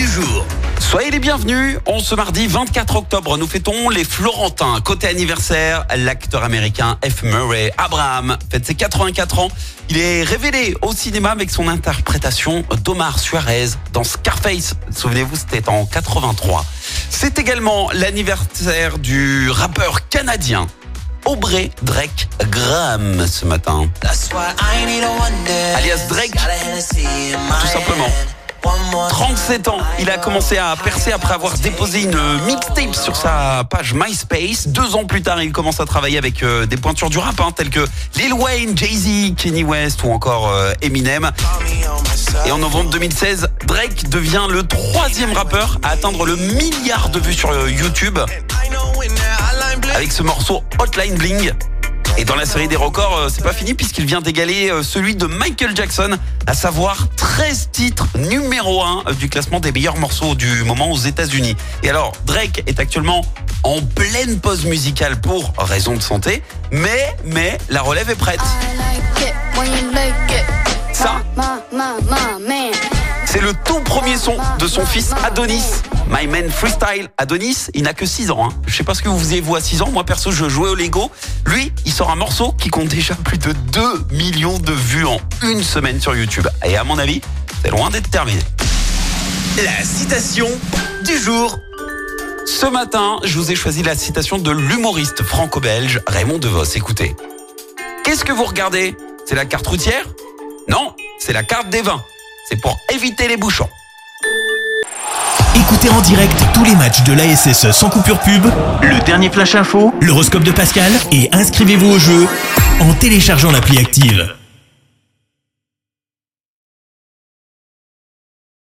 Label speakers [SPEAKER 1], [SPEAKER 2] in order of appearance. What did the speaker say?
[SPEAKER 1] jour.
[SPEAKER 2] Soyez les bienvenus. On ce mardi 24 octobre, nous fêtons les Florentins. Côté anniversaire, l'acteur américain F. Murray Abraham fête ses 84 ans. Il est révélé au cinéma avec son interprétation d'Omar Suarez dans Scarface. Souvenez-vous, c'était en 83. C'est également l'anniversaire du rappeur canadien Aubrey Drake Graham ce matin. Alias Drake, tout simplement. 37 ans, il a commencé à percer après avoir déposé une mixtape sur sa page MySpace. Deux ans plus tard, il commence à travailler avec euh, des pointures du rap, hein, telles que Lil Wayne, Jay-Z, Kenny West ou encore euh, Eminem. Et en novembre 2016, Drake devient le troisième rappeur à atteindre le milliard de vues sur euh, YouTube avec ce morceau Hotline Bling. Et dans la série des records, euh, c'est pas fini puisqu'il vient d'égaler euh, celui de Michael Jackson, à savoir 13 titres numéro 1 du classement des meilleurs morceaux du moment aux États-Unis. Et alors, Drake est actuellement en pleine pause musicale pour raison de santé, mais mais la relève est prête. Ça, c'est le tout premier son de son fils Adonis. My Man Freestyle. Adonis, il n'a que 6 ans. Hein. Je sais pas ce que vous faisiez vous à 6 ans. Moi perso, je jouais au Lego. Lui, il sort un morceau qui compte déjà plus de 2 millions de vues en une semaine sur YouTube. Et à mon avis, c'est loin d'être terminé.
[SPEAKER 1] La citation du jour.
[SPEAKER 2] Ce matin, je vous ai choisi la citation de l'humoriste franco-belge Raymond DeVos. Écoutez. Qu'est-ce que vous regardez? C'est la carte routière? Non, c'est la carte des vins. C'est pour éviter les bouchons.
[SPEAKER 1] Écoutez en direct tous les matchs de l'ASSE sans coupure pub, le dernier flash info, l'horoscope de Pascal et inscrivez-vous au jeu en téléchargeant l'appli active.